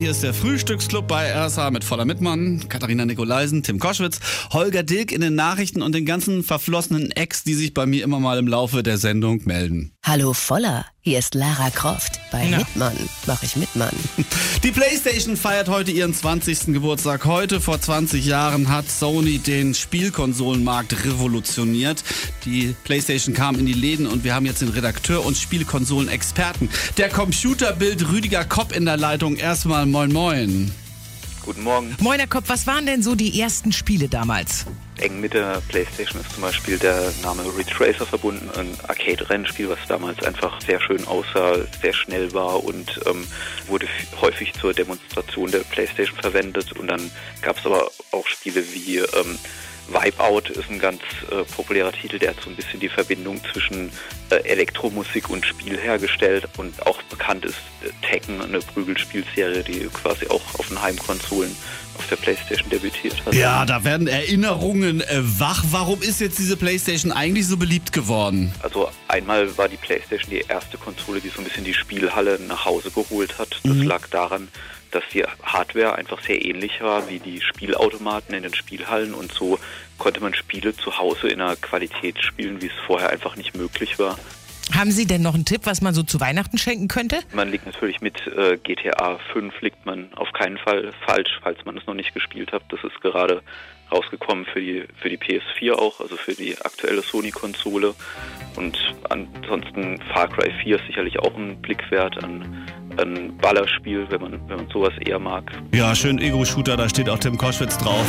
Hier ist der Frühstücksclub bei RSA mit voller Mitmann, Katharina Nikolaisen, Tim Koschwitz, Holger Dilk in den Nachrichten und den ganzen verflossenen Ex, die sich bei mir immer mal im Laufe der Sendung melden. Hallo Voller, hier ist Lara Croft. Bei Na. Mitmann mache ich Mitmann. Die PlayStation feiert heute ihren 20. Geburtstag. Heute vor 20 Jahren hat Sony den Spielkonsolenmarkt revolutioniert. Die PlayStation kam in die Läden und wir haben jetzt den Redakteur und Spielkonsolenexperten. Der Computerbild Rüdiger Kopp in der Leitung. Erstmal moin moin. Guten Morgen. Moiner Kopf, was waren denn so die ersten Spiele damals? Eng mit der PlayStation ist zum Beispiel der Name Ridge Racer verbunden, ein Arcade-Rennspiel, was damals einfach sehr schön aussah, sehr schnell war und ähm, wurde häufig zur Demonstration der PlayStation verwendet. Und dann gab es aber auch Spiele wie ähm, Wipeout ist ein ganz äh, populärer Titel, der hat so ein bisschen die Verbindung zwischen Elektromusik und Spiel hergestellt und auch bekannt ist äh, Tekken, eine Prügelspielserie, die quasi auch auf den Heimkonsolen auf der PlayStation debütiert hat. Ja, da werden Erinnerungen äh, wach. Warum ist jetzt diese PlayStation eigentlich so beliebt geworden? Also einmal war die PlayStation die erste Konsole, die so ein bisschen die Spielhalle nach Hause geholt hat. Das lag daran, dass die Hardware einfach sehr ähnlich war wie die Spielautomaten in den Spielhallen und so konnte man Spiele zu Hause in einer Qualität spielen, wie es vorher einfach nicht möglich war. Haben Sie denn noch einen Tipp, was man so zu Weihnachten schenken könnte? Man liegt natürlich mit äh, GTA 5 liegt man auf keinen Fall falsch, falls man es noch nicht gespielt hat. Das ist gerade rausgekommen für die für die PS4 auch, also für die aktuelle Sony-Konsole. Und ansonsten Far Cry 4 ist sicherlich auch ein Blick wert an ein Ballerspiel, wenn man wenn man sowas eher mag. Ja, schön Ego-Shooter, da steht auch Tim Koschwitz drauf.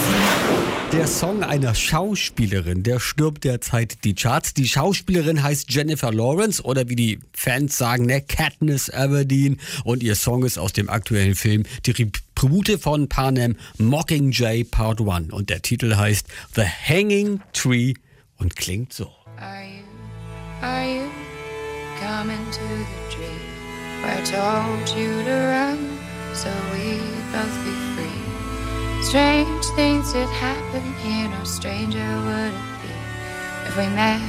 Der Song einer Schauspielerin, der stirbt derzeit die Charts. Die Schauspielerin heißt Jennifer Lawrence oder wie die Fans sagen, ne, Katniss Everdeen. Und ihr Song ist aus dem aktuellen Film die Tribute von Panem Mockingjay Part 1. Und der Titel heißt The Hanging Tree und klingt so. Are you, are you coming to the tree I told you to run so we'd both be free? Strange things that happen here, no stranger would it be if we met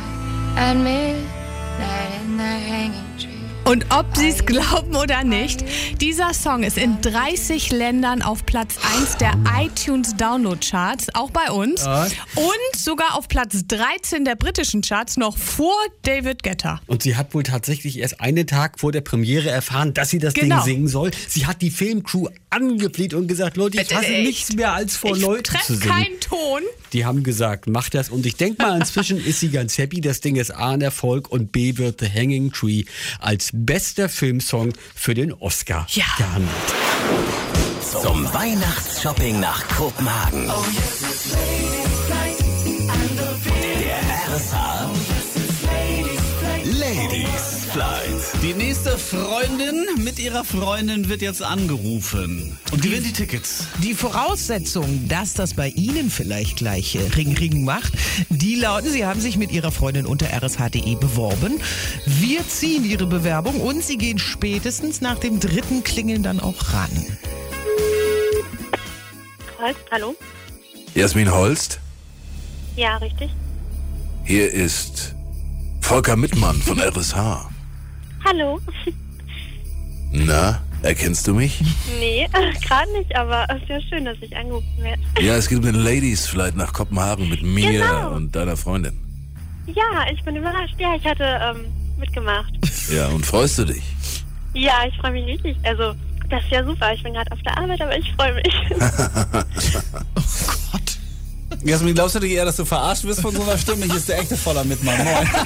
at midnight in the hanging tree. Und ob Sie es glauben oder nicht, dieser Song ist in 30 Ländern auf Platz 1 der iTunes Download Charts, auch bei uns. Und sogar auf Platz 13 der britischen Charts, noch vor David Guetta. Und sie hat wohl tatsächlich erst einen Tag vor der Premiere erfahren, dass sie das Genau. Ding singen soll. Sie hat die Filmcrew angefleht und gesagt, Leute, ich hasse Echt? nichts mehr als vor ich Leuten treff zu singen. keinen Ton. Die haben gesagt, mach das. Und ich denke mal, inzwischen ist sie ganz happy. Das Ding ist A ein Erfolg und B wird The Hanging Tree als bester Filmsong für den Oscar Ja. gehandelt. Zum Weihnachtsshopping nach Kopenhagen. Der nächste Freundin mit ihrer Freundin wird jetzt angerufen und gewinnt die Tickets. Die Voraussetzungen, dass das bei Ihnen vielleicht gleich äh, Ring Ring macht, die lauten, Sie haben sich mit Ihrer Freundin unter rsh.de beworben. Wir ziehen Ihre Bewerbung und Sie gehen spätestens nach dem dritten Klingeln dann auch ran. Holst, hallo? Jasmin Holst, Ja, richtig. hier ist Volker Mittmann von RSH. Hallo? Na, erkennst du mich? Nee, gerade nicht, aber es ist ja schön, dass ich angerufen werde. Ja, es gibt eine Ladies Flight nach Kopenhagen mit mir Genau. und deiner Freundin. Ja, ich bin überrascht. Ja, ich hatte ähm, mitgemacht. Ja, und freust du dich? Ja, ich freue mich richtig. Also, das ist ja super. Ich bin gerade auf der Arbeit, aber ich freue mich. Gott. Jasmin, glaubst du dir eher, dass du verarscht wirst von so einer Stimme? Hier ist der echte voller Mitmann. Moin.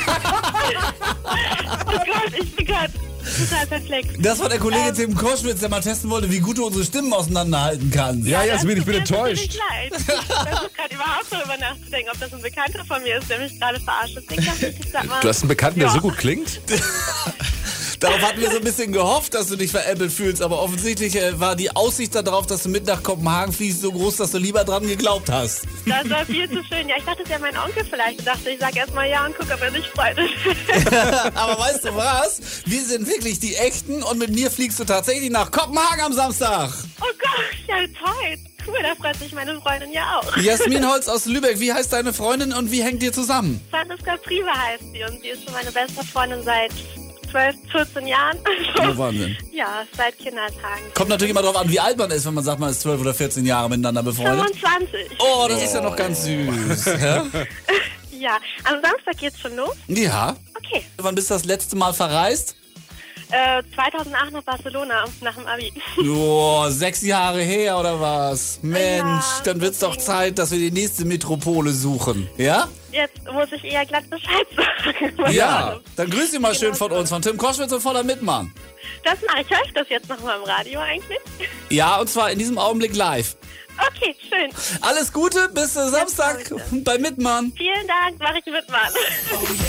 total perplex. Das war der Kollege Tim Koschwitz, der mal testen wollte, wie gut du unsere Stimmen auseinanderhalten kannst. Ja, Das Jasmin, ich tut bin mir enttäuscht. wirklich leid. Ich versuche gerade überhaupt darüber nachzudenken, ob das ein Bekannter von mir ist, der mich gerade verarscht. Deswegen ich, ich sag mal. Du hast einen Bekannten, der ja. so gut klingt? Darauf hatten wir so ein bisschen gehofft, dass du dich veräppelt fühlst, aber offensichtlich äh, war die Aussicht darauf, dass du mit nach Kopenhagen fliegst, so groß, dass du lieber dran geglaubt hast. Das war viel zu schön. Ja, ich dachte, es wäre mein Onkel vielleicht. Ich dachte, ich sag erstmal ja und guck, ob er sich freut. Aber weißt du was? Wir sind wirklich die Echten und mit mir fliegst du tatsächlich nach Kopenhagen am Samstag. oh Gott, ja toll. Cool, da freut sich meine Freundin ja auch. Jasmin Holz aus Lübeck, wie heißt deine Freundin und wie hängt ihr zusammen? Franziska Prive heißt sie und sie ist schon meine beste Freundin seit 12, 14 Jahren. Oh, Wahnsinn. ja, seit Kindertagen. Kommt natürlich immer darauf an, wie alt man ist, wenn man sagt, man ist 12 oder 14 Jahre miteinander befreundet. 25. Oh, das ist ja noch ganz süß. Ja? Ja, am Samstag geht's schon los. ja. Okay. Wann bist du das letzte Mal verreist? Äh, 2008 nach Barcelona nach dem Abi. Boah, sechs Jahre her oder was? Mensch, Ja, dann wird's doch. Zeit, dass wir die nächste Metropole suchen. Ja? Jetzt muss ich eher glatt Bescheid sagen. Ja. Dann grüß dich mal schön von uns, von Tim Koschwitz und voller Mitmann. Das mache ich. Höre ich das jetzt nochmal im Radio eigentlich? Ja, und zwar in diesem Augenblick live. Okay, schön. Alles Gute, bis äh, Samstag bei Mitmann. Vielen Dank, mache ich mit,